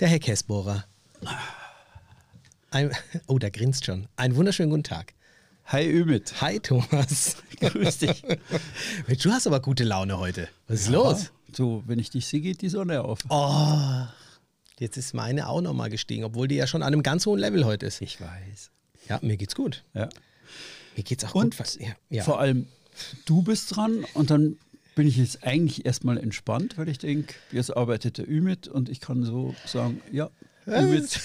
der Herr Kessbohrer. Ein, oh, der grinst schon. Einen wunderschönen guten Tag. Hi Ümit. Hi Thomas. Grüß dich. Du hast aber gute Laune heute. Was ist los? So, wenn ich dich sehe, geht die Sonne auf. Oh, jetzt ist meine auch nochmal gestiegen, obwohl die ja schon an einem ganz hohen Level heute ist. Ich weiß. Ja, mir geht's gut. Ja. Mir geht's auch Und gut. Was, ja, ja. vor allem, du bist dran und dann bin ich jetzt eigentlich erstmal entspannt, weil ich denke, jetzt arbeitet der Ümit und ich kann so sagen, ja, Ümit,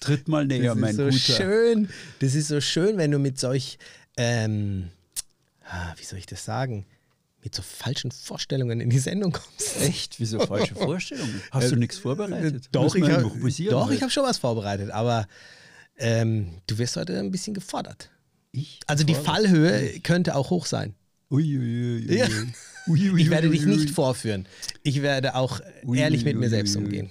tritt mal näher, mein so Guter. schön. Das ist so schön, wenn du mit solch, ähm, ah, wie soll ich das sagen, mit so falschen Vorstellungen in die Sendung kommst. Echt? Wieso falsche Vorstellungen? Hast du nichts vorbereitet? Äh, Doch, ich habe ich habe schon was vorbereitet, aber ähm, du wirst heute ein bisschen gefordert. Ich? Also die Fallhöhe könnte auch hoch sein. Uiuiui. Ja. Ui, ui, Ich werde ui, dich ui. nicht vorführen. Ich werde auch Ui, ehrlich mit ui, mir ui, selbst ui. umgehen.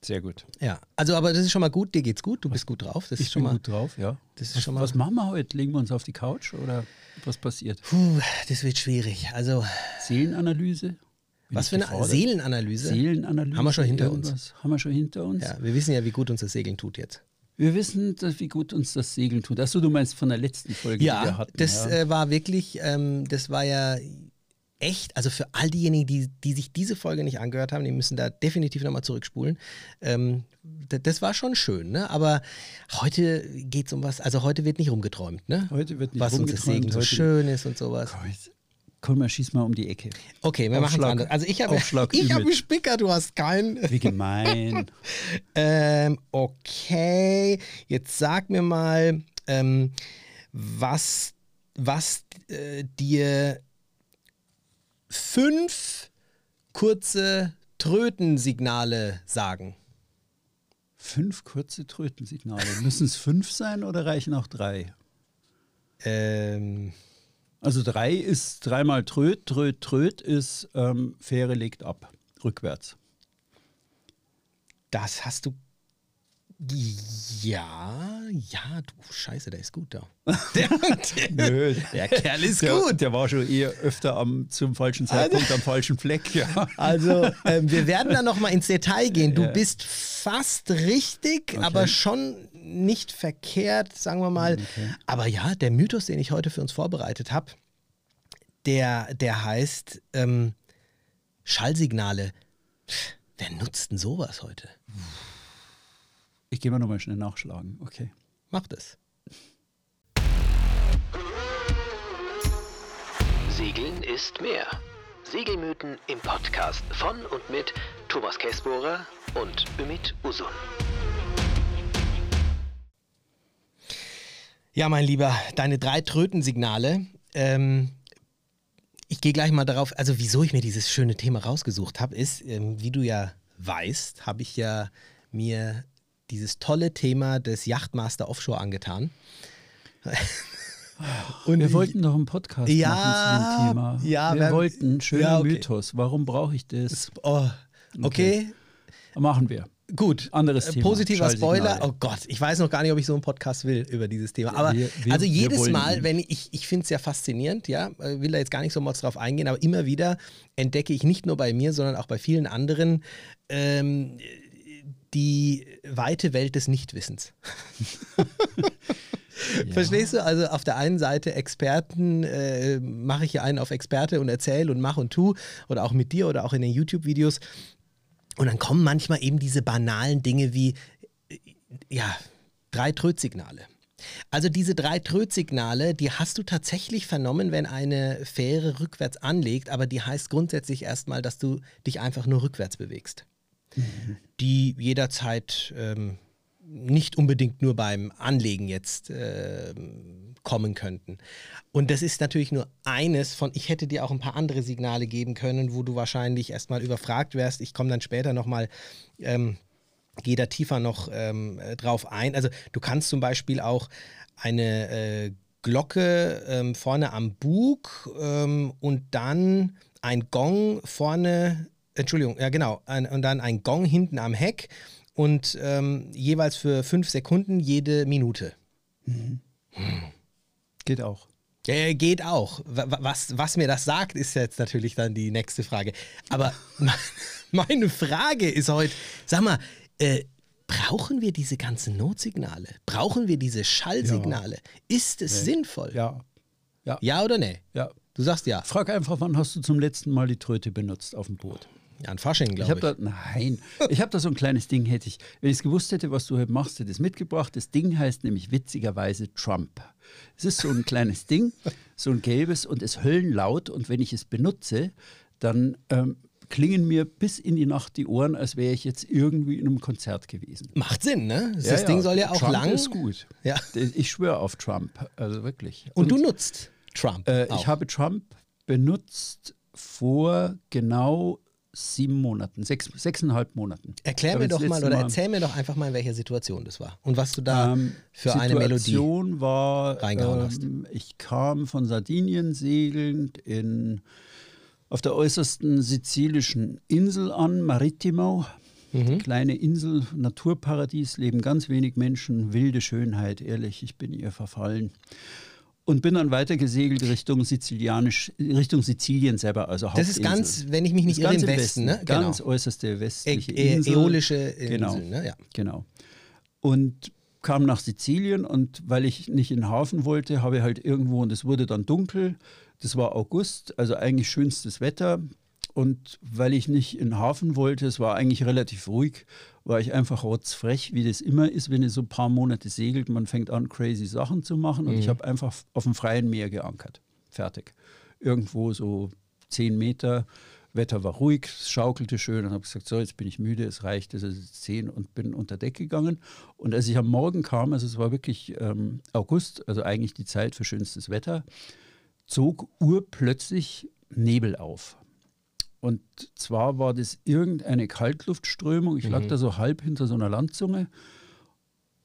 Sehr gut. Ja, also aber das ist schon mal gut. Dir geht's gut. Du bist gut drauf. Das ist Ich schon bin mal. gut drauf, ja. Das ist was, schon mal- was machen wir heute? Legen wir uns auf die Couch oder was passiert? Puh, das wird schwierig. Also Seelenanalyse? Bin was für eine gefordert? Seelenanalyse? Seelenanalyse? Haben wir schon hinter uns. Haben wir schon hinter uns? Ja, wir wissen ja, wie gut uns das Segeln tut jetzt. Wir wissen, dass, wie gut uns das Segeln tut. Achso, du meinst von der letzten Folge, die wir Ja, hatten. das ja. Äh, war wirklich, ähm, das war ja echt, also für all diejenigen, die, die sich diese Folge nicht angehört haben, die müssen da definitiv nochmal zurückspulen. Ähm, das war schon schön, ne? Aber heute geht es um was, also heute wird nicht rumgeträumt, ne? Heute wird nicht was uns das rumgeträumt, Segeln so schön ist und sowas. Komm, mal schieß mal um die Ecke. Okay, wir machen es anders. Also ich habe ich hab Ümit. einen Spicker, du hast keinen. Wie gemein. Ähm, okay, jetzt sag mir mal, ähm, was, was äh, dir fünf kurze Trötensignale sagen. fünf kurze Trötensignale. Müssen es fünf sein oder reichen auch drei? Ähm, Also drei ist dreimal Tröt, Tröt, Tröt ist ähm, Fähre legt ab, rückwärts. das hast du. Ja, ja, du Scheiße, der ist gut da. Der, Nö, der Kerl ist der, gut. Der war schon eher öfter am, zum falschen Zeitpunkt am falschen Fleck. Ja. Also, ähm, wir werden da nochmal ins Detail gehen. Du bist fast richtig, aber schon nicht verkehrt, sagen wir mal. Aber ja, der Mythos, den ich heute für uns vorbereitet habe, der, der heißt ähm, Schallsignale. Wer nutzt denn sowas heute? Ich gehe mal nochmal schnell nachschlagen. Okay. Macht es. Segeln ist mehr. Segelmythen im Podcast von und mit Thomas Kessbohrer und Ümit Usun. Ja, mein Lieber, deine drei Trötensignale. Ähm, ich gehe gleich mal darauf, also wieso ich mir dieses schöne Thema rausgesucht habe, ist, ähm, wie du ja weißt, habe ich ja mir dieses tolle Thema des Yachtmaster Offshore angetan. Und Wir wollten doch einen Podcast Ja, machen zu dem Thema. ja, wir wir- wollten schöner ja, okay. Mythos. Warum brauche ich das? Oh, okay, Machen wir. gut. Anderes Äh, Thema. Positiver. Spoiler. Oh Gott, ich weiß noch gar nicht, ob ich so einen Podcast will über dieses Thema. Aber Wir- wir- also jedes Mal, wenn ich, ich, finde es ja faszinierend, ja, äh, will da jetzt gar nicht so mal drauf eingehen, aber immer wieder entdecke ich nicht nur bei mir, sondern auch bei vielen anderen ähm, die weite Welt des Nichtwissens. Verstehst du? Also auf der einen Seite Experten, äh, mache ich ja einen auf Experte und erzähle und mach und tu oder auch mit dir oder auch in den YouTube-Videos. Und dann kommen manchmal eben diese banalen Dinge wie, äh, ja, drei Trötsignale. Also diese drei Trötsignale, die hast du tatsächlich vernommen, wenn eine Fähre rückwärts anlegt, aber die heißt grundsätzlich erstmal, dass du dich einfach nur rückwärts bewegst. Die jederzeit ähm, nicht unbedingt nur beim Anlegen jetzt ähm, kommen könnten. Und das ist natürlich nur eines von, ich hätte dir auch ein paar andere Signale geben können, wo du wahrscheinlich erstmal überfragt wärst. Ich komme dann später nochmal, ähm, gehe da tiefer noch ähm, äh, drauf ein. Also du kannst zum Beispiel auch eine äh, Glocke ähm, vorne am Bug ähm, und dann ein Gong vorne, Entschuldigung, ja genau, ein, und dann ein Gong hinten am Heck und ähm, jeweils für fünf Sekunden jede Minute. Geht auch. Ja, geht auch. Wa- wa- Was, was mir das sagt, ist jetzt natürlich dann die nächste Frage. Aber me- meine Frage ist heute, sag mal, äh, Brauchen wir diese ganzen Notsignale? Brauchen wir diese Schallsignale? Ist es sinnvoll? Ja. Ja. Ja oder nee? ja. Du sagst ja. Frag einfach, wann hast du zum letzten Mal die Tröte benutzt auf dem Boot? Ja, ein Fasching, Ich glaube habe ich. da, nein, ich habe da so ein kleines Ding, hätte ich, wenn ich es gewusst hätte, was du heute machst, hätte ich es mitgebracht. Das Ding heißt nämlich witzigerweise Trump. Es ist so ein kleines Ding, so ein gelbes und ist höllenlaut und wenn ich es benutze, dann ähm, klingen mir bis in die Nacht die Ohren, als wäre ich jetzt irgendwie in einem Konzert gewesen. Macht Sinn, ne? Das, Ja, das ja, Ding soll ja auch Trump lang. ist gut. Ja. Ich schwöre auf Trump, also wirklich. Und, du nutzt Trump. Äh, ich habe Trump benutzt vor genau sieben Monaten, sechs, sechseinhalb Monaten. Erklär mir doch mal oder erzähl mir doch einfach mal, in welcher Situation das war. Und was du da Ähm, für eine Melodie. Situation war, reingehauen hast. ähm, ich kam von Sardinien segelnd in, auf der äußersten sizilischen Insel an, Marittimo. Mhm. Kleine Insel, Naturparadies, leben ganz wenig Menschen, wilde Schönheit, ehrlich, ich bin ihr verfallen. Und bin dann weiter gesegelt Richtung Sizilianisch, Richtung Sizilien selber, also Das ist Hauptinsel. ganz, wenn ich mich nicht irre, ganz im im Westen, ne? Ganz Genau. äußerste Ä westliche Ä Insel. Äolische Insel, Genau. ne? Ja. Genau. Und kam nach Sizilien und weil ich nicht in den Hafen wollte, habe ich halt irgendwo, und es wurde dann dunkel, das war August, also eigentlich schönstes Wetter. Und weil ich nicht in den Hafen wollte, es war eigentlich relativ ruhig, war ich einfach rotzfrech, wie das immer ist, wenn ihr so ein paar Monate segelt, man fängt an, crazy Sachen zu machen. Und ich habe einfach auf dem freien Meer geankert. Fertig. Irgendwo so zehn Meter. Wetter war ruhig, es schaukelte schön und habe gesagt, so, jetzt bin ich müde, es reicht, es ist zehn und bin unter Deck gegangen. Und als ich am Morgen kam, also es war wirklich ähm, August, also eigentlich die Zeit für schönstes Wetter, zog urplötzlich Nebel auf. Und zwar war das irgendeine Kaltluftströmung. Ich lag da so halb hinter so einer Landzunge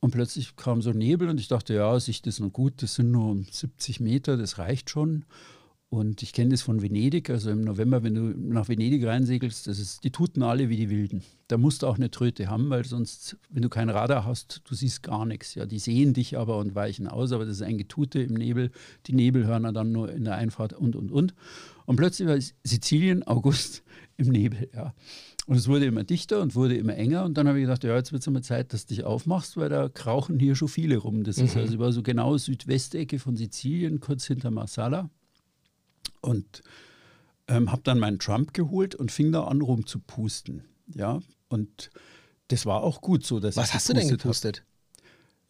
und plötzlich kam so Nebel und ich dachte, ja, Sicht ist noch gut, das sind nur 70 Meter, das reicht schon. Und ich kenne das von Venedig, also im November, wenn du nach Venedig reinsegelst, das ist, die tuten alle wie die Wilden. Da musst du auch eine Tröte haben, weil sonst, wenn du kein Radar hast, du siehst gar nichts. Ja, die sehen dich aber und weichen aus, aber das ist ein Getute im Nebel, die Nebelhörner dann nur in der Einfahrt und, und, und. Und plötzlich war Sizilien, August, im Nebel, ja. Und es wurde immer dichter und wurde immer enger. Und dann habe ich gedacht, ja, jetzt wird es mal Zeit, dass du dich aufmachst, weil da krauchen hier schon viele rum. Das ist also war so genau Südwestecke von Sizilien, kurz hinter Marsala. Und ähm, habe dann meinen Trump geholt und fing da an rumzupusten. Ja, und das war auch gut so, dass Was hast du denn gepustet hab.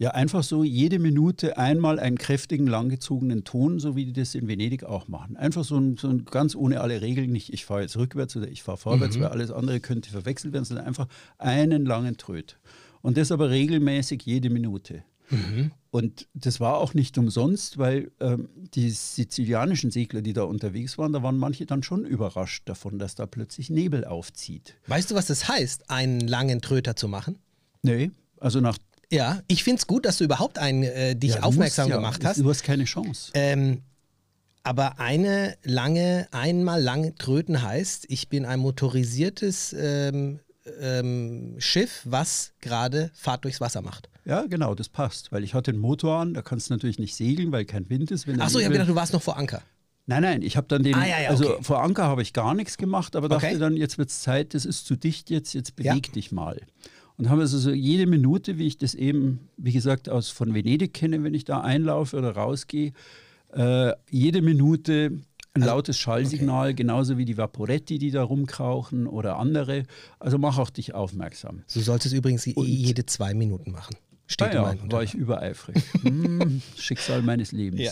Ja, einfach so jede Minute einmal einen kräftigen, langgezogenen Ton, so wie die das in Venedig auch machen. Einfach so ein, so ein ganz ohne alle Regeln, nicht ich fahre jetzt rückwärts oder ich fahre vorwärts, weil alles andere könnte verwechselt werden, sondern einfach einen langen Tröt. Und das aber regelmäßig jede Minute. Und das war auch nicht umsonst, weil ähm, die sizilianischen Segler, die da unterwegs waren, da waren manche dann schon überrascht davon, dass da plötzlich Nebel aufzieht. Weißt du, was das heißt, einen langen Tröter zu machen? Nee, also nach Ja, ich finde es gut, dass du überhaupt einen, äh, dich Ja, aufmerksam musst ja, gemacht hast. Du hast keine Chance. Ähm, aber eine lange, einmal lange Tröten heißt, ich bin ein motorisiertes ähm, ähm, Schiff, was gerade Fahrt durchs Wasser macht. Ja, genau, das passt, weil ich hatte den Motor an, da kannst du natürlich nicht segeln, weil kein Wind ist. Achso, ich habe gedacht, du warst noch vor Anker. Nein, nein, ich habe dann den, Ah, ja, ja, also okay. vor Anker habe ich gar nichts gemacht, aber dachte Okay. dann, jetzt wird es Zeit, das ist zu dicht jetzt, jetzt Ja. beweg dich mal. Und haben also so jede Minute, wie ich das eben, wie gesagt, aus von Venedig kenne, wenn ich da einlaufe oder rausgehe, äh, jede Minute ein Also, lautes Schallsignal, genauso wie die Vaporetti, die da rumkrauchen oder andere. Also mach auch dich aufmerksam. Du solltest übrigens je- jede zwei Minuten machen. Steht Ah ja, war ich übereifrig. hm, Schicksal meines Lebens. Ja.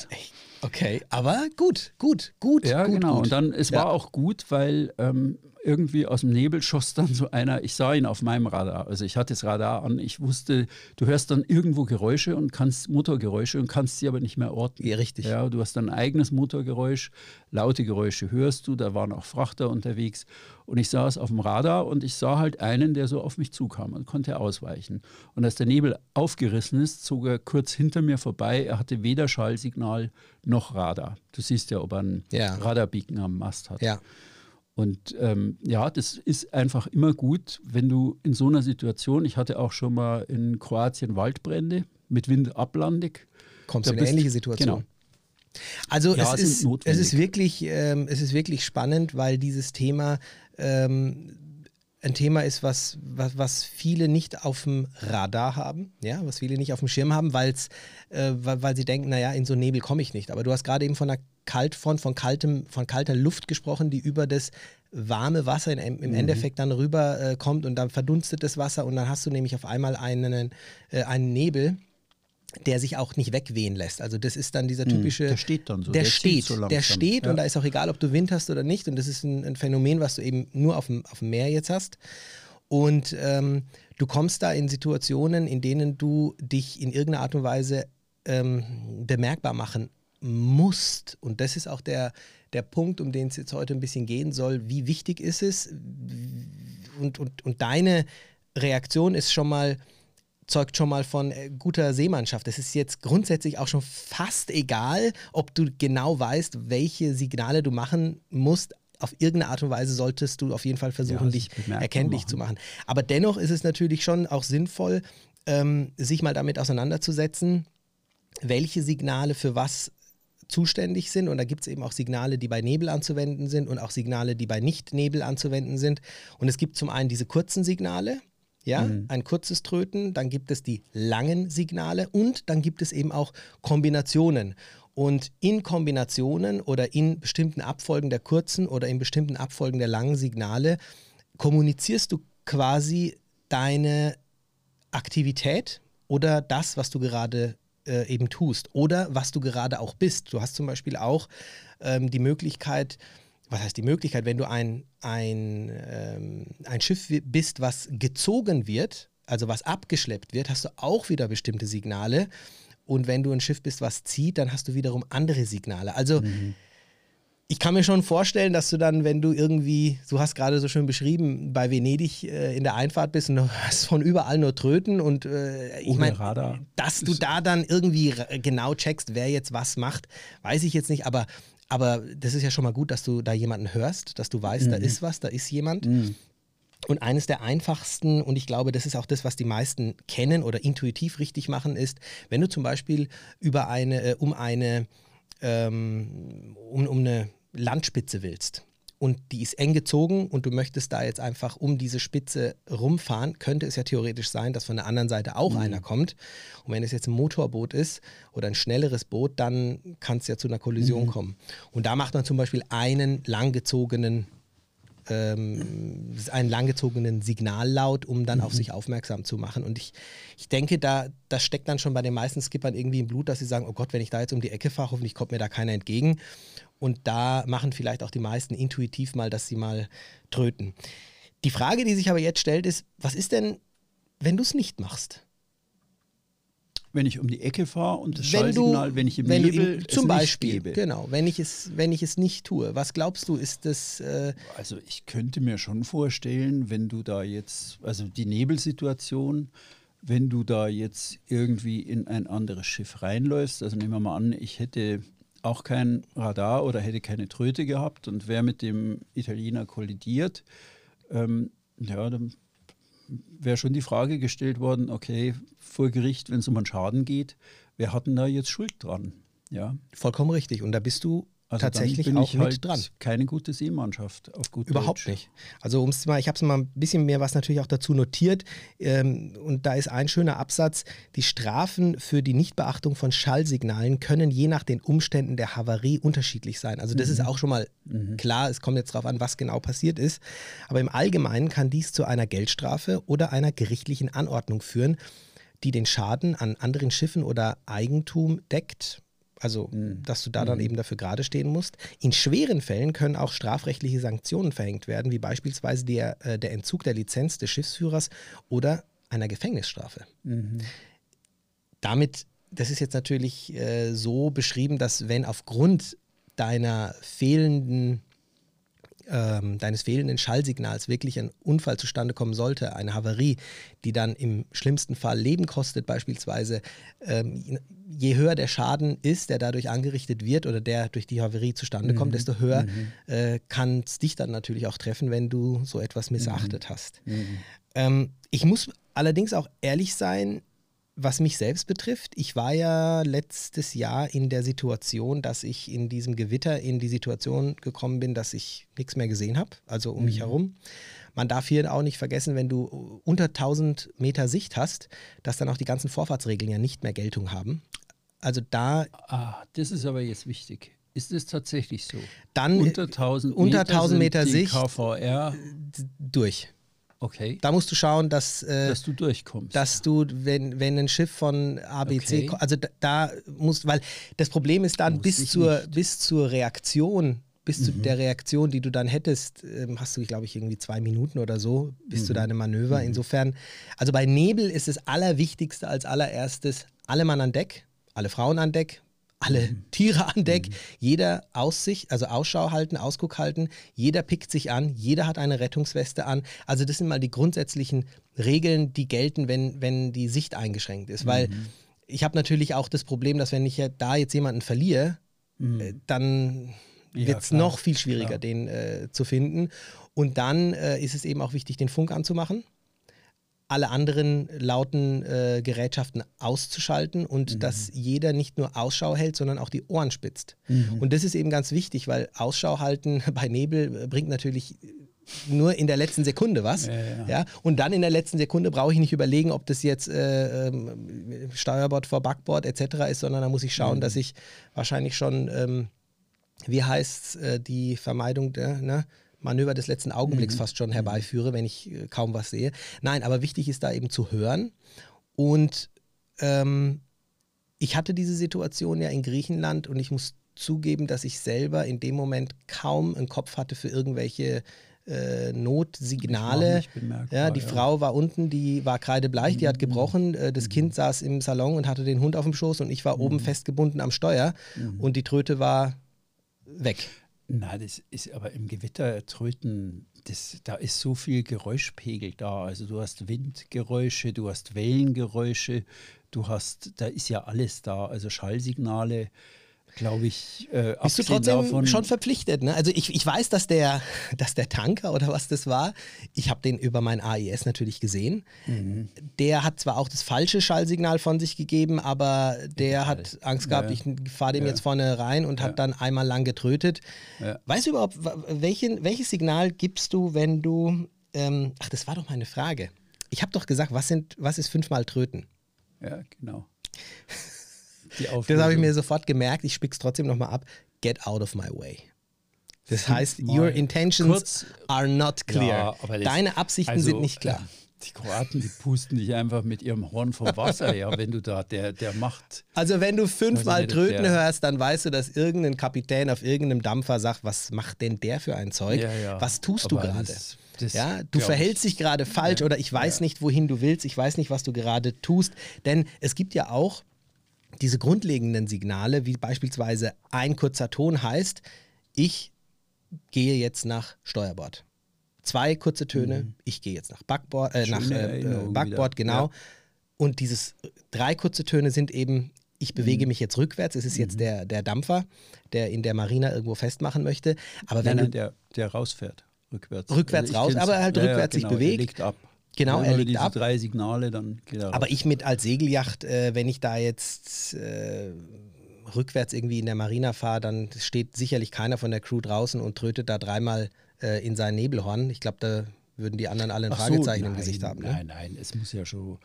Okay, aber gut, gut, gut, Ja, gut, genau. gut. Und dann, es Ja. war auch gut, weil ähm, irgendwie aus dem Nebel schoss dann so einer, ich sah ihn auf meinem Radar, also ich hatte das Radar an, ich wusste, du hörst dann irgendwo Geräusche und kannst Motorgeräusche und kannst sie aber nicht mehr orten. Ja, richtig. Ja, du hast dann ein eigenes Motorgeräusch, laute Geräusche hörst du, da waren auch Frachter unterwegs und ich saß auf dem Radar und ich sah halt einen, der so auf mich zukam und konnte ausweichen. Und als der Nebel aufgerissen ist, zog er kurz hinter mir vorbei, er hatte weder Schallsignal noch Radar. Du siehst ja, ob er einen Ja. Radarbeacon am Mast hat. Ja. Und ähm, ja, das ist einfach immer gut, wenn du in so einer Situation, ich hatte auch schon mal in Kroatien Waldbrände mit Wind ablandig. Kommst du in eine ähnliche Situation. Genau. Also Ja, es, ist, es, ist wirklich, ähm, es ist wirklich spannend, weil dieses Thema ähm, ein Thema ist, was, was, was viele nicht auf dem Radar haben, ja, was viele nicht auf dem Schirm haben, weil's, äh, weil, weil sie denken, naja, in so Nebel komme ich nicht. Aber du hast gerade eben von einer Kaltfront, von, kaltem, von kalter Luft gesprochen, die über das warme Wasser in, im Mhm. Endeffekt dann rüber äh, kommt und dann verdunstet das Wasser und dann hast du nämlich auf einmal einen, äh, einen Nebel, der sich auch nicht wegwehen lässt. Also das ist dann dieser typische... Mhm. Der steht dann so, Der, der steht, so der steht Ja. und da ist auch egal, ob du Wind hast oder nicht. Und das ist ein, ein Phänomen, was du eben nur auf dem, auf dem Meer jetzt hast. Und ähm, du kommst da in Situationen, in denen du dich in irgendeiner Art und Weise ähm, bemerkbar machen musst. Und das ist auch der, der Punkt, um den es jetzt heute ein bisschen gehen soll. Wie wichtig ist es? Und, und, und deine Reaktion ist schon mal, zeugt schon mal von äh, guter Seemannschaft. Es ist jetzt grundsätzlich auch schon fast egal, ob du genau weißt, welche Signale du machen musst. Auf irgendeine Art und Weise solltest du auf jeden Fall versuchen, Ja, dich erkenntlich machen. zu machen. Aber dennoch ist es natürlich schon auch sinnvoll, ähm, sich mal damit auseinanderzusetzen, welche Signale für was zuständig sind. Und da gibt es eben auch Signale, die bei Nebel anzuwenden sind und auch Signale, die bei Nicht-Nebel anzuwenden sind. Und es gibt zum einen diese kurzen Signale, ja, ein kurzes Tröten, dann gibt es die langen Signale und dann gibt es eben auch Kombinationen. Und in Kombinationen oder in bestimmten Abfolgen der kurzen oder in bestimmten Abfolgen der langen Signale kommunizierst du quasi deine Aktivität oder das, was du gerade äh, eben tust oder was du gerade auch bist. Du hast zum Beispiel auch ähm, die Möglichkeit, was heißt die Möglichkeit, wenn du ein, ein, ähm, ein Schiff bist, was gezogen wird, also was abgeschleppt wird, hast du auch wieder bestimmte Signale. Und wenn du ein Schiff bist, was zieht, dann hast du wiederum andere Signale. Also ich kann mir schon vorstellen, dass du dann, wenn du irgendwie, du hast gerade so schön beschrieben, bei Venedig äh, in der Einfahrt bist und du hast von überall nur Tröten und äh, ich meine, dass du da dann irgendwie ra- genau checkst, wer jetzt was macht, weiß ich jetzt nicht, aber, aber das ist ja schon mal gut, dass du da jemanden hörst, dass du weißt, da ist was, da ist jemand. Und eines der einfachsten, und ich glaube, das ist auch das, was die meisten kennen oder intuitiv richtig machen, ist, wenn du zum Beispiel über eine, äh, um eine, ähm, um, um eine Landspitze willst und die ist eng gezogen und du möchtest da jetzt einfach um diese Spitze rumfahren, könnte es ja theoretisch sein, dass von der anderen Seite auch einer kommt. Und wenn es jetzt ein Motorboot ist oder ein schnelleres Boot, dann kann es ja zu einer Kollision kommen. Und da macht man zum Beispiel einen langgezogenen ähm, einen langgezogenen Signallaut, um dann auf sich aufmerksam zu machen. Und ich, ich denke, da das steckt dann schon bei den meisten Skippern irgendwie im Blut, dass sie sagen, oh Gott, wenn ich da jetzt um die Ecke fahre, hoffentlich kommt mir da keiner entgegen. Und da machen vielleicht auch die meisten intuitiv mal, dass sie mal tröten. Die Frage, die sich aber jetzt stellt, ist, was ist denn, wenn du es nicht machst? Wenn ich um die Ecke fahre und das wenn du, Schallsignal, wenn ich im wenn Nebel du im, zum Beispiel, gebe. genau, wenn ich es, wenn ich es nicht tue, was glaubst du, ist das äh, Also ich könnte mir schon vorstellen, wenn du da jetzt, also die Nebelsituation, wenn du da jetzt irgendwie in ein anderes Schiff reinläufst, also nehmen wir mal an, ich hätte auch kein Radar oder hätte keine Tröte gehabt und wäre mit dem Italiener kollidiert, ähm, ja, dann wäre schon die Frage gestellt worden, okay, vor Gericht, wenn es um einen Schaden geht, wer hat denn da jetzt Schuld dran? Ja, vollkommen richtig. Und da bist du also tatsächlich bin auch ich mit halt dran. keine gute Seemannschaft auf gut Überhaupt Deutsch. nicht. Also um's mal, ich habe es mal ein bisschen mehr was natürlich auch dazu notiert. Ähm, und da ist ein schöner Absatz. Die Strafen für die Nichtbeachtung von Schallsignalen können je nach den Umständen der Havarie unterschiedlich sein. Also das ist auch schon mal klar. Es kommt jetzt darauf an, was genau passiert ist. Aber im Allgemeinen kann dies zu einer Geldstrafe oder einer gerichtlichen Anordnung führen, die den Schaden an anderen Schiffen oder Eigentum deckt. Also, dass du da dann eben dafür gerade stehen musst. In schweren Fällen können auch strafrechtliche Sanktionen verhängt werden, wie beispielsweise der, äh, der Entzug der Lizenz des Schiffsführers oder einer Gefängnisstrafe. Damit, das ist jetzt natürlich äh, so beschrieben, dass wenn aufgrund deiner fehlenden ähm, deines fehlenden Schallsignals wirklich ein Unfall zustande kommen sollte, eine Havarie, die dann im schlimmsten Fall Leben kostet beispielsweise, ähm, je höher der Schaden ist, der dadurch angerichtet wird oder der durch die Havarie zustande kommt, desto höher äh, kann es dich dann natürlich auch treffen, wenn du so etwas missachtet hast. Ähm, ich muss allerdings auch ehrlich sein, was mich selbst betrifft, ich war ja letztes Jahr in der Situation, dass ich in diesem Gewitter in die Situation gekommen bin, dass ich nichts mehr gesehen habe, also um mich herum. man darf hier auch nicht vergessen, wenn du unter 1000 Meter Sicht hast, dass dann auch die ganzen Vorfahrtsregeln ja nicht mehr Geltung haben. Also da. Ah, das ist aber jetzt wichtig. Ist es tatsächlich so? Dann unter 1000 unter Meter, 1000 Meter Sicht KVR. durch. Okay. Da musst du schauen, dass, äh, dass du durchkommst. dass du, wenn, wenn ein Schiff von ABC, Okay. also da, da musst, weil das Problem ist dann bis zur, nicht. Mhm. bis zur Reaktion, bis zu der Reaktion, die du dann hättest, ähm, hast du, glaube ich, irgendwie zwei Minuten oder so bis Mhm. zu deinem Manöver. Insofern, also bei Nebel ist das Allerwichtigste als allererstes, alle Mann an Deck, alle Frauen an Deck, alle Mhm. Tiere an Deck, jeder Aussicht, also Ausschau halten, Ausguck halten, jeder pickt sich an, jeder hat eine Rettungsweste an. Also das sind mal die grundsätzlichen Regeln, die gelten, wenn, wenn die Sicht eingeschränkt ist. Weil Mhm. ich habe natürlich auch das Problem, dass wenn ich da jetzt jemanden verliere, äh, dann Mhm. Wird es noch viel schwieriger, klar. den äh, zu finden. Und dann äh, ist es eben auch wichtig, den Funk anzumachen alle anderen lauten äh, Gerätschaften auszuschalten und Mhm. dass jeder nicht nur Ausschau hält, sondern auch die Ohren spitzt. Mhm. Und das ist eben ganz wichtig, weil Ausschau halten bei Nebel bringt natürlich nur in der letzten Sekunde was. Ja, ja. Ja, und dann in der letzten Sekunde brauche ich nicht überlegen, ob das jetzt äh, ähm, Steuerbord vor Backbord etc. ist, sondern da muss ich schauen, Mhm. dass ich wahrscheinlich schon, ähm, wie heißt äh, die Vermeidung der ne? Manöver des letzten Mhm. Augenblicks fast schon herbeiführe, wenn ich äh, kaum was sehe. Nein, aber wichtig ist da eben zu hören. Und ähm, ich hatte diese Situation ja in Griechenland und ich muss zugeben, dass ich selber in dem Moment kaum einen Kopf hatte für irgendwelche äh, Notsignale. Ja, die ja. Frau war unten, die war kreidebleich, die hat gebrochen. Äh, das Kind saß im Salon und hatte den Hund auf dem Schoß und ich war oben festgebunden am Steuer und die Tröte war weg. Na, das ist aber im Gewitter tröten, das, da ist so viel Geräuschpegel da. Also du hast Windgeräusche, du hast Wellengeräusche, du hast, da ist ja alles da. Also Schallsignale, glaube ich, äh, Bist du trotzdem davon, schon verpflichtet? Ne? Also ich, ich weiß, dass der, dass der Tanker oder was das war, ich habe den über mein AIS natürlich gesehen. Mhm. Der hat zwar auch das falsche Schallsignal von sich gegeben, aber der hat Angst gehabt, Ja. ich fahre dem Ja. jetzt vorne rein und hat dann einmal lang getrötet. Weißt du überhaupt, welchen, welches Signal gibst du, wenn du, ähm, ach, das war doch meine Frage. Ich habe doch gesagt, was, sind, was ist fünfmal Tröten? Ja, genau. Das habe ich mir sofort gemerkt. Ich spick's trotzdem nochmal ab. Get out of my way. Das heißt, your intentions Kurz- are not clear. Ja, Deine Absichten also, sind nicht klar. Die Kroaten, die pusten dich einfach mit ihrem Horn vom Wasser, ja, wenn du da, der, der macht. Also wenn du fünfmal Tröten der- hörst, dann weißt du, dass irgendein Kapitän auf irgendeinem Dampfer sagt, was macht denn der für ein Zeug? Ja, ja. Was tust du Aber gerade? das- das Ja, du verhältst ich. dich gerade falsch oder ich weiß nicht, wohin du willst, ich weiß nicht, was du gerade tust. Denn es gibt ja auch diese grundlegenden Signale, wie beispielsweise ein kurzer Ton heißt, ich gehe jetzt nach Steuerbord. Zwei kurze Töne, ich gehe jetzt nach Backbord, äh, nach Mhm. Äh, Backbord, wieder. genau. Ja. Und dieses äh, drei kurze Töne sind eben, ich bewege Mhm. mich jetzt rückwärts, es ist jetzt der, der Dampfer, der in der Marina irgendwo festmachen möchte. Aber wenn Nein, nein, der, der rausfährt, rückwärts. Rückwärts ich raus, aber halt rückwärts sich genau, bewegt. Er legt ab. Genau, Wenn er legt diese ab. drei Signale, dann geht er raus. Aber ich mit als Segelyacht, äh, wenn ich da jetzt äh, rückwärts irgendwie in der Marina fahre, dann steht sicherlich keiner von der Crew draußen und trötet da dreimal äh, in sein Nebelhorn. Ich glaube, da würden die anderen alle ein Ach so, Fragezeichen im nein, Gesicht haben. Ne? Nein, nein, es muss ja schon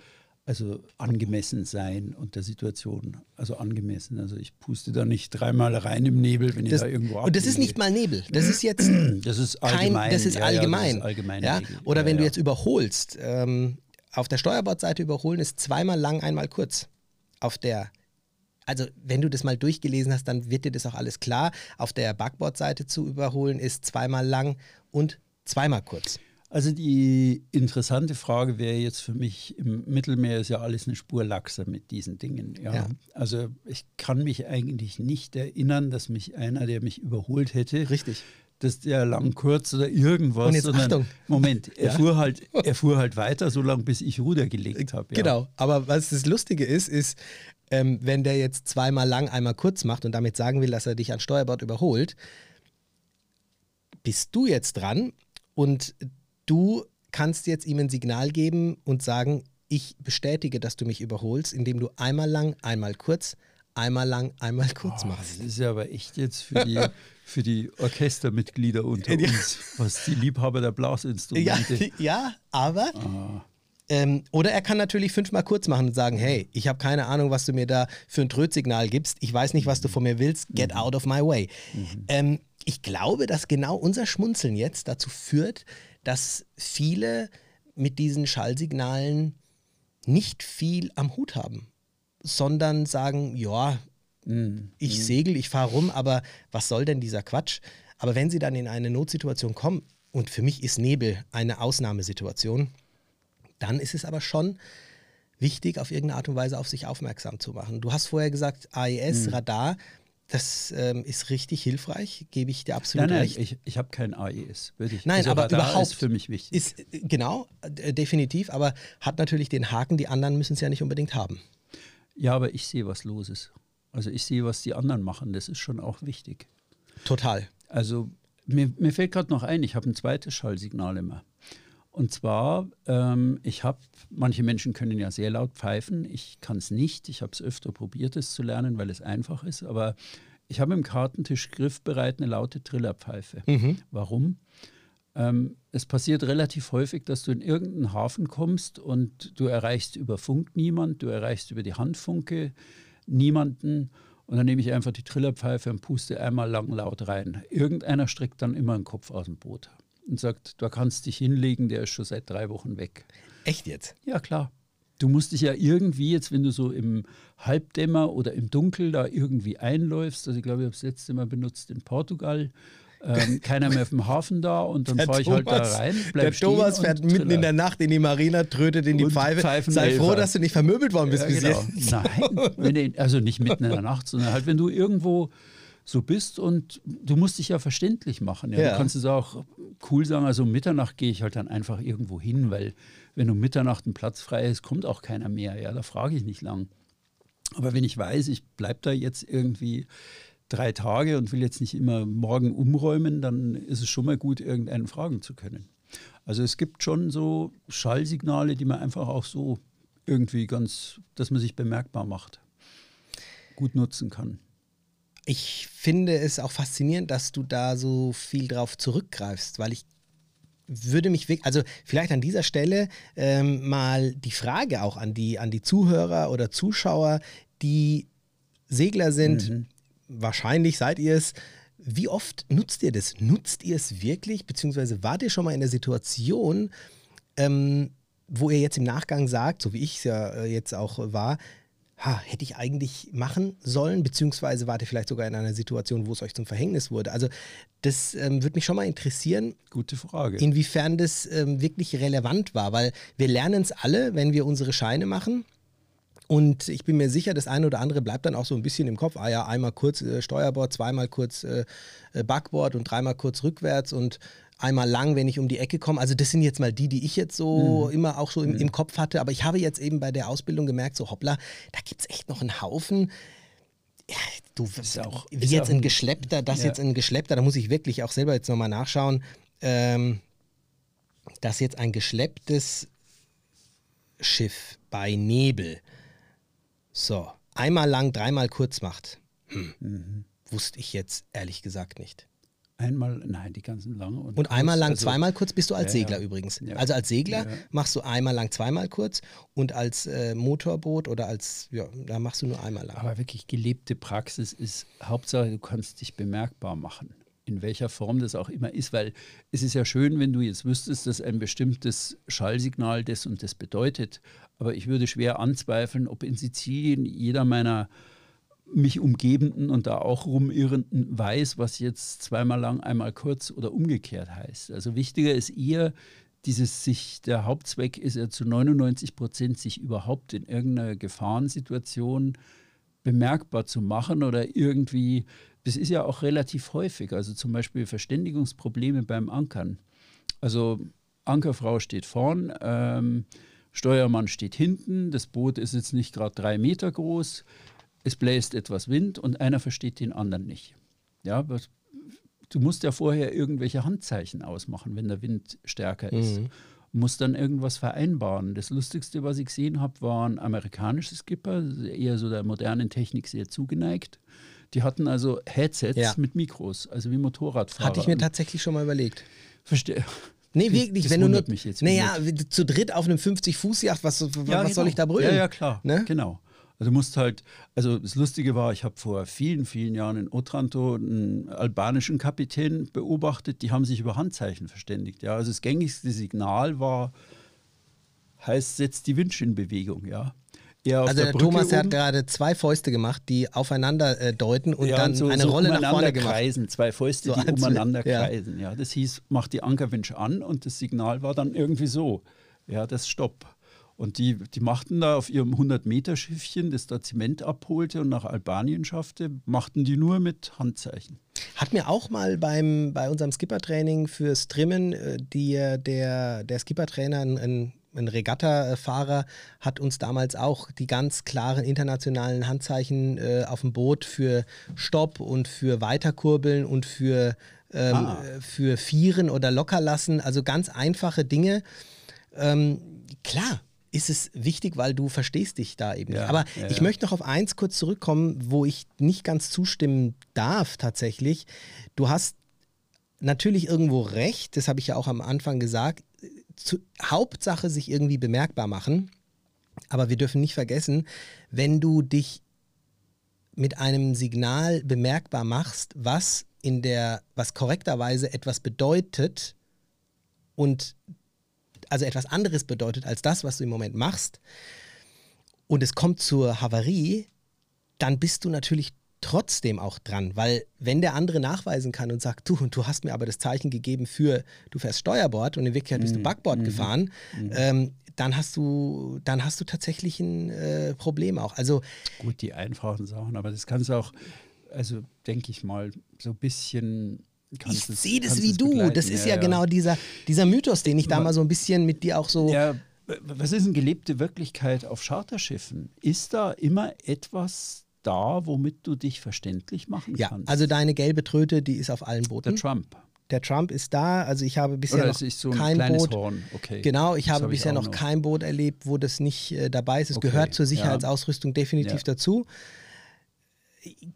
also angemessen sein und der Situation. Also angemessen. Also ich puste da nicht dreimal rein im Nebel, wenn Das, ich da irgendwo und das ist nicht mal Nebel. Das ist jetzt Das ist kein, allgemein. das ist ja, allgemein. Ja, das ist ja? Oder ja, wenn du jetzt überholst, ähm, auf der Steuerbordseite überholen ist zweimal lang, einmal kurz. Auf der, also wenn du das mal durchgelesen hast, dann wird dir das auch alles klar. Auf der Backbordseite zu überholen ist zweimal lang und zweimal kurz. Also die interessante Frage wäre jetzt für mich, im Mittelmeer ist ja alles eine Spur laxer mit diesen Dingen. Ja. Ja. Also ich kann mich eigentlich nicht erinnern, dass mich einer, der mich überholt hätte, Richtig. dass der lang kurz oder irgendwas. Und jetzt sondern, Achtung. Moment, er, Ja. fuhr halt, er fuhr halt weiter, so lange bis ich Ruder gelegt habe. Ja. Genau, aber was das Lustige ist, ist, ähm, wenn der jetzt zweimal lang, einmal kurz macht und damit sagen will, dass er dich an Steuerbord überholt, bist du jetzt dran und du kannst jetzt ihm ein Signal geben und sagen, ich bestätige, dass du mich überholst, indem du einmal lang, einmal kurz einmal lang, einmal kurz Oh, machst. das ist ja aber echt jetzt für die, für die Orchestermitglieder unter Ja. uns, was die Liebhaber der Ja, Blasinstrumente. ja, aber. Ah, Ähm, oder er kann natürlich fünfmal kurz machen und sagen: Hey, ich habe keine Ahnung, was du mir da für ein Trötsignal gibst. Ich weiß nicht, was du von mir willst. Get out of my way. Ähm, ich glaube, dass genau unser Schmunzeln jetzt dazu führt, dass viele mit diesen Schallsignalen nicht viel am Hut haben, sondern sagen: Ja, ich segel, ich fahre rum, aber was soll denn dieser Quatsch? Aber wenn sie dann in eine Notsituation kommen, und für mich ist Nebel eine Ausnahmesituation, dann ist es aber schon wichtig, auf irgendeine Art und Weise auf sich aufmerksam zu machen. Du hast vorher gesagt, AES, Radar, das ähm, ist richtig hilfreich, gebe ich dir absolut nein, nein, recht. ich, ich habe kein AES. Wirklich. Nein, also aber Radar überhaupt ist für mich wichtig. Ist, genau, äh, definitiv, aber hat natürlich den Haken, die anderen müssen es ja nicht unbedingt haben. ja, aber ich sehe, was los ist. Also ich sehe, was die anderen machen. Das ist schon auch wichtig. Total. Also mir, mir fällt gerade noch ein, ich habe ein zweites Schallsignal immer. Und zwar, ähm, ich habe, manche Menschen können ja sehr laut pfeifen, ich kann es nicht. Ich habe es öfter probiert, es zu lernen, weil es einfach ist. Aber ich habe im Kartentisch griffbereit eine laute Trillerpfeife. Warum? Ähm, es passiert relativ häufig, dass du in irgendeinen Hafen kommst und du erreichst über Funk niemand, du erreichst über die Handfunke niemanden. Und dann nehme ich einfach die Trillerpfeife und puste einmal lang laut rein. Irgendeiner streckt dann immer einen Kopf aus dem Boot und sagt, du kannst dich hinlegen, der ist schon seit drei Wochen weg. Echt jetzt? Ja, klar. Du musst dich ja irgendwie jetzt, wenn du so im Halbdämmer oder im Dunkel da irgendwie einläufst, also ich glaube, ich habe es letzte Mal benutzt in Portugal, ähm, keiner mehr auf dem Hafen da und dann fahre ich halt da rein, bleib der Thomas fährt mitten in der Nacht in die Marina, trötet in die Und Pfeife. pfeifen Sei froh, dass du nicht vermöbelt worden bist Ja, bis genau. jetzt. Nein, wenn also nicht mitten in der Nacht, sondern halt, wenn du irgendwo so bist und du musst dich ja verständlich machen. Ja. Ja. Du kannst es auch cool sagen, also um Mitternacht gehe ich halt dann einfach irgendwo hin, weil wenn um Mitternacht ein Platz frei ist, kommt auch keiner mehr. Ja, da frage ich nicht lang. Aber wenn ich weiß, ich bleibe da jetzt irgendwie drei Tage und will jetzt nicht immer morgen umräumen, dann ist es schon mal gut, irgendeinen fragen zu können. Also es gibt schon so Schallsignale, die man einfach auch so irgendwie ganz, dass man sich bemerkbar macht, gut nutzen kann. Ich finde es auch faszinierend, dass du da so viel drauf zurückgreifst, weil ich würde mich wirklich, also vielleicht an dieser Stelle ähm, mal die Frage auch an die, an die Zuhörer oder Zuschauer, die Segler sind, wahrscheinlich seid ihr es. Wie oft nutzt ihr das? Nutzt ihr es wirklich? Beziehungsweise wart ihr schon mal in der Situation, ähm, wo ihr jetzt im Nachgang sagt, so wie ich es ja äh, jetzt auch war, ha, hätte ich eigentlich machen sollen, beziehungsweise wart ihr vielleicht sogar in einer Situation, wo es euch zum Verhängnis wurde. Also das ähm, würde mich schon mal interessieren, Gute Frage. inwiefern das ähm, wirklich relevant war, weil wir lernen es alle, wenn wir unsere Scheine machen. Und ich bin mir sicher, das eine oder andere bleibt dann auch so ein bisschen im Kopf. Ah ja, einmal kurz äh, Steuerbord, zweimal kurz äh, äh, Backbord und dreimal kurz rückwärts und einmal lang, wenn ich um die Ecke komme. Also das sind jetzt mal die, die ich jetzt so immer auch so im, im Kopf hatte. Aber ich habe jetzt eben bei der Ausbildung gemerkt, so hoppla, da gibt es echt noch einen Haufen. Ja, du, Ist auch- wie jetzt auch ein ein- Geschleppter, das Ja. jetzt ein Geschleppter, da muss ich wirklich auch selber jetzt nochmal nachschauen, ähm, dass jetzt ein geschlepptes Schiff bei Nebel so einmal lang, dreimal kurz macht. Hm. Mhm. Wusste ich jetzt ehrlich gesagt nicht. Einmal, nein, die ganzen lange. Und, Und einmal kurz, lang, also- zweimal kurz bist du als Ja, ja. Segler übrigens. Ja. Also als Segler Ja. machst du einmal lang, zweimal kurz und als äh, Motorboot oder als, ja, da machst du nur einmal lang. Aber wirklich gelebte Praxis ist Hauptsache, du kannst dich bemerkbar machen. In welcher Form das auch immer ist, weil es ist ja schön, wenn du jetzt wüsstest, dass ein bestimmtes Schallsignal das und das bedeutet. Aber ich würde schwer anzweifeln, ob in Sizilien jeder meiner mich umgebenden und da auch rumirrenden weiß, was jetzt zweimal lang, einmal kurz oder umgekehrt heißt. Also wichtiger ist eher, dieses sich, der Hauptzweck ist ja zu 99 Prozent, sich überhaupt in irgendeiner Gefahrensituation bemerkbar zu machen oder irgendwie, das ist ja auch relativ häufig, also zum Beispiel Verständigungsprobleme beim Ankern. Also Ankerfrau steht vorn, ähm, Steuermann steht hinten, das Boot ist jetzt nicht gerade drei Meter groß, es bläst etwas Wind und einer versteht den anderen nicht. Ja, was, du musst ja vorher irgendwelche Handzeichen ausmachen, wenn der Wind stärker ist. Mhm. muss dann irgendwas vereinbaren. Das Lustigste, was ich gesehen habe, waren amerikanische Skipper, eher so der modernen Technik sehr zugeneigt. Die hatten also Headsets Ja. mit Mikros, also wie Motorradfahrer. Hatte ich mir tatsächlich schon mal überlegt. Verstehe. Nee, wirklich, das wenn du nur. mich jetzt Naja, zu dritt auf einem 50-Fuß-Yacht, was, was Ja, soll ich da genau. brüllen? Ja, ja, klar. Ne? Genau. Also du musst halt, also das Lustige war, ich habe vor vielen, vielen Jahren in Otranto einen albanischen Kapitän beobachtet, die haben sich über Handzeichen verständigt. Ja. Also das gängigste Signal war, heißt, setzt die Winch in Bewegung, ja. Er auf Also der der Thomas der hat gerade zwei Fäuste gemacht, die aufeinander äh, deuten und ja, dann so, eine so Rolle nach umeinander vorne gemacht. kreisen, zwei Fäuste, So die umeinander ja. kreisen. Ja, das hieß, mach die Ankerwinch an und das Signal war dann irgendwie so. Ja, das Stopp. Und die, die machten da auf ihrem 100-Meter-Schiffchen, das da Zement abholte und nach Albanien schaffte, machten die nur mit Handzeichen. Hat mir auch mal beim, bei unserem Skippertraining fürs Trimmen, äh, die, der, der Skippertrainer, ein, ein, Regatta-Fahrer, hat uns damals auch die ganz klaren internationalen Handzeichen äh, auf dem Boot für Stopp und für Weiterkurbeln und für, ähm, Ah. für Vieren oder Lockerlassen. Also ganz einfache Dinge. Ähm, klar. Ist es wichtig, weil du verstehst dich da eben Ja, nicht. Aber ja, ich ja. möchte noch auf eins kurz zurückkommen, wo ich nicht ganz zustimmen darf tatsächlich. Du hast natürlich irgendwo recht, das habe ich ja auch am Anfang gesagt. Zu, Hauptsache sich irgendwie bemerkbar machen. Aber wir dürfen nicht vergessen, wenn du dich mit einem Signal bemerkbar machst, was in der, was korrekterweise etwas bedeutet und also etwas anderes bedeutet als das, was du im Moment machst, und es kommt zur Havarie, dann bist du natürlich trotzdem auch dran, weil wenn der andere nachweisen kann und sagt, du, du hast mir aber das Zeichen gegeben für, du fährst Steuerbord und in Wirklichkeit bist du Backbord gefahren, ähm, dann hast du, dann hast du tatsächlich ein äh, Problem auch. Also Gut, die einfachen Sachen, aber das kannst du auch, also denke ich mal, so ein bisschen. Ich sehe das wie du. begleiten. Das ist ja, genau dieser, dieser Mythos, den ich da mal so ein bisschen mit dir auch so. Ja, was ist eine gelebte Wirklichkeit auf Charterschiffen? Ist da immer etwas da, womit du dich verständlich machen Ja, kannst? also deine gelbe Tröte, die ist auf allen Booten. der Trump. Der Trump ist da. Also ich habe bisher Oder noch ist so ein kein Boot. Horn. Okay. Genau, ich Das habe hab ich bisher auch noch kein Boot erlebt, wo das nicht äh, dabei ist. Es Okay, gehört zur ja. Sicherheitsausrüstung definitiv Ja. dazu.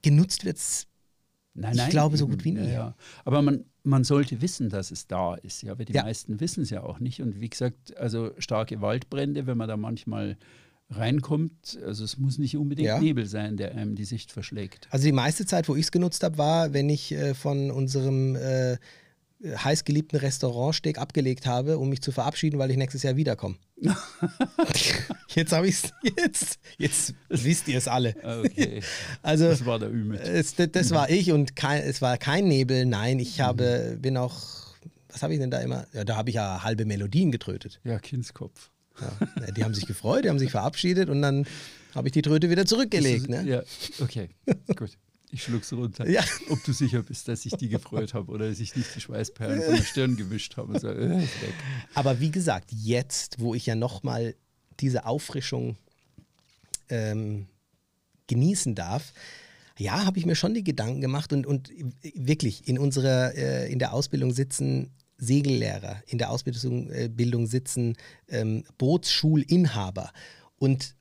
Genutzt wird es. Nein, Ich nein, glaube, so gut wie nie. Ja. Aber man, man sollte wissen, dass es da ist. Ja, weil die Ja. meisten wissen es ja auch nicht. Und wie gesagt, also starke Waldbrände, wenn man da manchmal reinkommt, also es muss nicht unbedingt Ja. Nebel sein, der einem die Sicht verschlägt. Also die meiste Zeit, wo ich es genutzt habe, war, wenn ich äh, von unserem äh, heißgeliebten Restaurantsteg abgelegt habe, um mich zu verabschieden, weil ich nächstes Jahr wiederkomme. jetzt habe ich es, jetzt, jetzt wisst ihr es alle. Okay, Also das war der Ümit. Es, das, das war ich und kein, es war kein Nebel. Nein, ich habe, bin auch, was habe ich denn da immer? Ja, da habe ich ja halbe Melodien getrötet. Ja, Kindskopf. Ja, die haben sich gefreut, die haben sich verabschiedet und dann habe ich die Tröte wieder zurückgelegt. Ne? Ja, okay, gut. Ich schluck's runter. Ja. Ob du sicher bist, dass ich die gefreut habe oder dass ich nicht die Schweißperlen von der Stirn gewischt habe so, äh. Aber wie gesagt, jetzt, wo ich ja nochmal diese Auffrischung ähm, genießen darf, ja, habe ich mir schon die Gedanken gemacht und, und wirklich in unserer, äh, in der Ausbildung sitzen Segellehrer, in der Ausbildung äh, Bildung sitzen ähm, Bootsschulinhaber und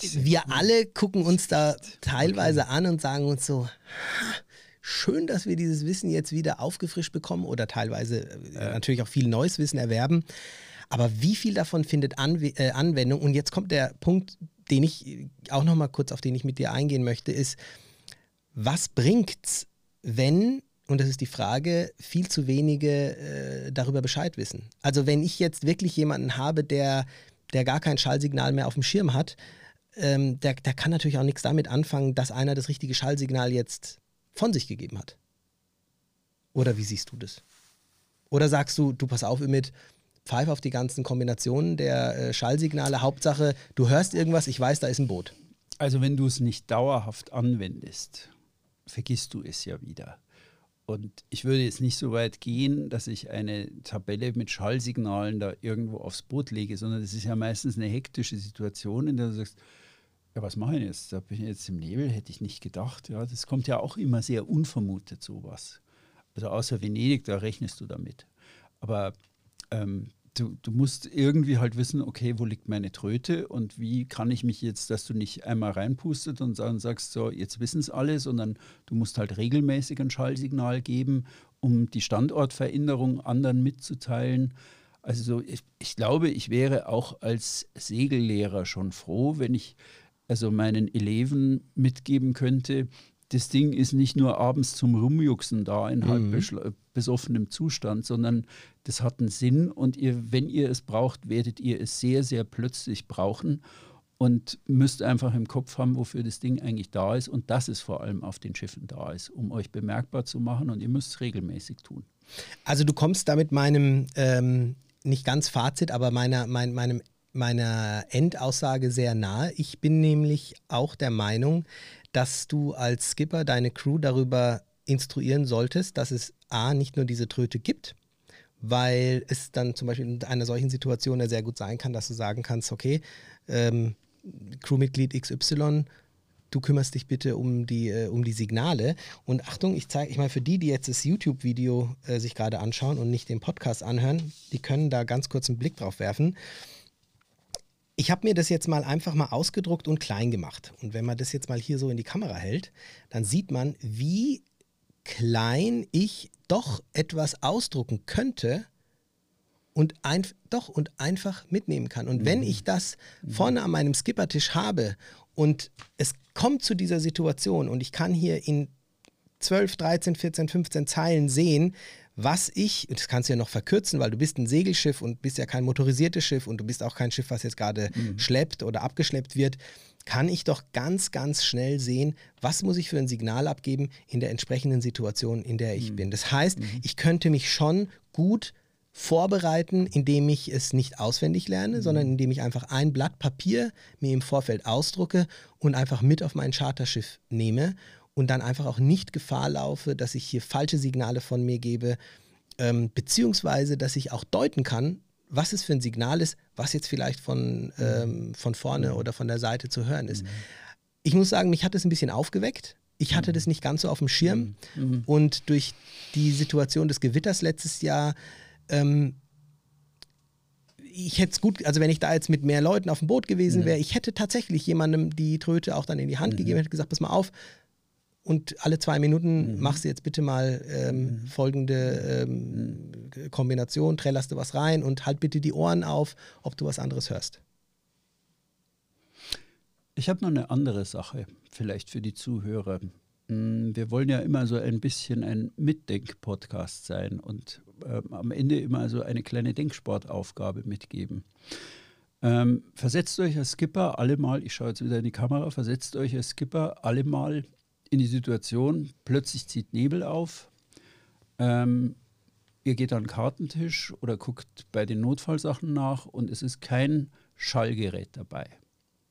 wir alle gucken uns da teilweise an und sagen uns so, "Ha, schön, dass wir dieses Wissen jetzt wieder aufgefrischt bekommen oder teilweise äh, natürlich auch viel neues Wissen erwerben. Aber wie viel davon findet Anwe äh, Anwendung? Und jetzt kommt der Punkt, den ich äh, auch noch mal kurz auf den ich mit dir eingehen möchte, ist, was bringt's, wenn und das ist die Frage, viel zu wenige äh, darüber Bescheid wissen. Also wenn ich jetzt wirklich jemanden habe, der, der gar kein Schallsignal mehr auf dem Schirm hat, ähm, der, der kann natürlich auch nichts damit anfangen, dass einer das richtige Schallsignal jetzt von sich gegeben hat. Oder wie siehst du das? Oder sagst du, du pass auf mit, pfeif auf die ganzen Kombinationen der äh, Schallsignale, Hauptsache, du hörst irgendwas, ich weiß, da ist ein Boot. Also wenn du es nicht dauerhaft anwendest, vergisst du es ja wieder. Und ich würde jetzt nicht so weit gehen, dass ich eine Tabelle mit Schallsignalen da irgendwo aufs Boot lege, sondern das ist ja meistens eine hektische Situation, in der du sagst, ja, was mache ich jetzt? Da bin ich jetzt im Nebel, hätte ich nicht gedacht. Ja, das kommt ja auch immer sehr unvermutet, sowas. Also außer Venedig, da rechnest du damit. Aber ähm, du, du musst irgendwie halt wissen, okay, wo liegt meine Tröte und wie kann ich mich jetzt, dass du nicht einmal reinpustet und dann sagst, so, jetzt wissen es alle, sondern du musst halt regelmäßig ein Schallsignal geben, um die Standortveränderung anderen mitzuteilen. Also ich, ich glaube, ich wäre auch als Segellehrer schon froh, wenn ich also meinen Eleven mitgeben könnte, das Ding ist nicht nur abends zum Rumjuxen da in halb mhm. besoffenem Zustand, sondern das hat einen Sinn und ihr, wenn ihr es braucht, werdet ihr es sehr, sehr plötzlich brauchen und müsst einfach im Kopf haben, wofür das Ding eigentlich da ist und dass es vor allem auf den Schiffen da ist, um euch bemerkbar zu machen und ihr müsst es regelmäßig tun. Also du kommst damit meinem, ähm, nicht ganz Fazit, aber meiner, mein, meinem meiner Endaussage sehr nahe. Ich bin nämlich auch der Meinung, dass du als Skipper deine Crew darüber instruieren solltest, dass es A, nicht nur diese Tröte gibt, weil es dann zum Beispiel in einer solchen Situation ja sehr gut sein kann, dass du sagen kannst, okay, ähm, Crewmitglied XY, du kümmerst dich bitte um die, äh, um die Signale. Und Achtung, ich zeige, ich mal für die, die jetzt das YouTube-Video äh, sich gerade anschauen und nicht den Podcast anhören, die können da ganz kurz einen Blick drauf werfen. Ich habe mir das jetzt mal einfach mal ausgedruckt und klein gemacht. Und wenn man das jetzt mal hier so in die Kamera hält, dann sieht man, wie klein ich doch etwas ausdrucken könnte und ein, doch und einfach mitnehmen kann. Und mhm. wenn ich das vorne an meinem Skippertisch habe und es kommt zu dieser Situation und ich kann hier in 12, 13, 14, 15 Zeilen sehen, was ich, das kannst du ja noch verkürzen, weil du bist ein Segelschiff und bist ja kein motorisiertes Schiff und du bist auch kein Schiff, was jetzt gerade mhm. schleppt oder abgeschleppt wird, kann ich doch ganz, ganz schnell sehen, was muss ich für ein Signal abgeben in der entsprechenden Situation, in der ich mhm. bin. Das heißt, mhm. ich könnte mich schon gut vorbereiten, indem ich es nicht auswendig lerne, mhm. sondern indem ich einfach ein Blatt Papier mir im Vorfeld ausdrucke und einfach mit auf mein Charterschiff nehme und dann einfach auch nicht Gefahr laufe, dass ich hier falsche Signale von mir gebe, ähm, beziehungsweise dass ich auch deuten kann, was es für ein Signal ist, was jetzt vielleicht von, ähm, von vorne oder von der Seite zu hören ist. Ich muss sagen, mich hat es ein bisschen aufgeweckt. Ich hatte das nicht ganz so auf dem Schirm. Mhm. Und durch die Situation des Gewitters letztes Jahr, ähm, ich hätte es gut, also wenn ich da jetzt mit mehr Leuten auf dem Boot gewesen wäre, ich hätte tatsächlich jemandem die Tröte auch dann in die Hand mhm. gegeben, hätte gesagt, pass mal auf, und alle zwei Minuten mhm. machst du jetzt bitte mal ähm, mhm. folgende ähm, mhm. Kombination, trällerst du was rein und halt bitte die Ohren auf, ob du was anderes hörst. Ich habe noch eine andere Sache, vielleicht für die Zuhörer. Mm, wir wollen ja immer so ein bisschen ein Mitdenk-Podcast sein und äh, am Ende immer so eine kleine Denksportaufgabe mitgeben. Ähm, versetzt euch als Skipper alle mal, ich schaue jetzt wieder in die Kamera, versetzt euch als Skipper alle mal in die Situation, plötzlich zieht Nebel auf. Ähm, ihr geht an den Kartentisch oder guckt bei den Notfallsachen nach und es ist kein Schallgerät dabei.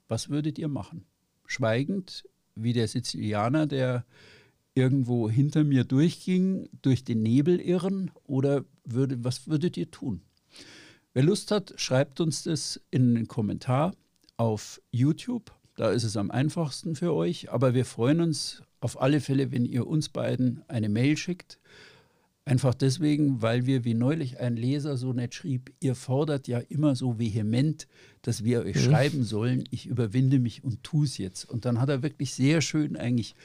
Was würdet ihr machen? Schweigend, wie der Sizilianer, der irgendwo hinter mir durchging, durch den Nebel irren? Oder würde, was würdet ihr tun? Wer Lust hat, schreibt uns das in den Kommentar auf YouTube. Da ist es am einfachsten für euch. Aber wir freuen uns auf alle Fälle, wenn ihr uns beiden eine Mail schickt. Einfach deswegen, weil wir, wie neulich ein Leser so nett schrieb, ihr fordert ja immer so vehement, dass wir euch mhm. schreiben sollen. Ich überwinde mich und tue es jetzt. Und dann hat er wirklich sehr schön eigentlich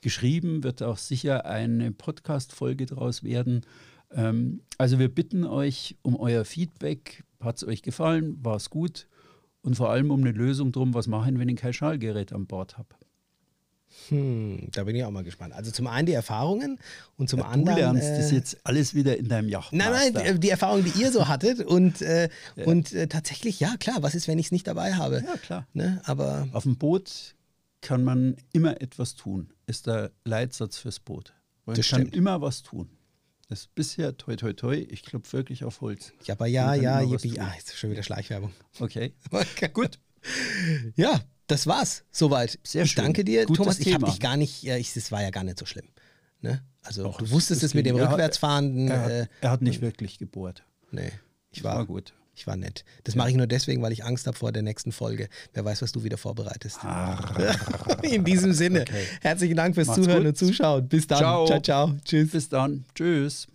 geschrieben, wird auch sicher eine Podcast-Folge daraus werden. Ähm, also wir bitten euch um euer Feedback. Hat es euch gefallen? War es gut? Und vor allem um eine Lösung drum, was machen, wenn ich kein Schallgerät an Bord habe. Hm, da bin ich auch mal gespannt. Also zum einen die Erfahrungen und zum ja, anderen. Du lernst äh, das jetzt alles wieder in deinem Yacht. Nein, nein, die Erfahrungen, die ihr so hattet und, äh, ja. und äh, tatsächlich, ja klar, was ist, wenn ich es nicht dabei habe? Ja, klar. Ne? Aber Auf dem Boot kann man immer etwas tun, ist der Leitsatz fürs Boot. Man das kann stimmt. immer was tun. Das ist bisher toi toi toi, ich klopfe wirklich auf Holz. Ja, aber ja, ja, yippie, ah, jetzt schon wieder Schleichwerbung. Okay. okay. Gut. Ja, das war's soweit. Sehr schön. Ich danke dir, Gutes Thomas. Ich habe dich gar nicht, ja, ich, das war ja gar nicht so schlimm. Ne? Also Och, du wusstest es mit dem Rückwärtsfahren. Er, er, er, hat nicht wirklich gebohrt. Nee, ich war, war gut. Ich war nett. Das ja. mache ich nur deswegen, weil ich Angst habe vor der nächsten Folge. Wer weiß, was du wieder vorbereitest. Ah. In diesem Sinne, okay. herzlichen Dank fürs Macht's Zuhören gut. und Zuschauen. Bis dann. Ciao. ciao, ciao. Tschüss. Bis dann. Tschüss.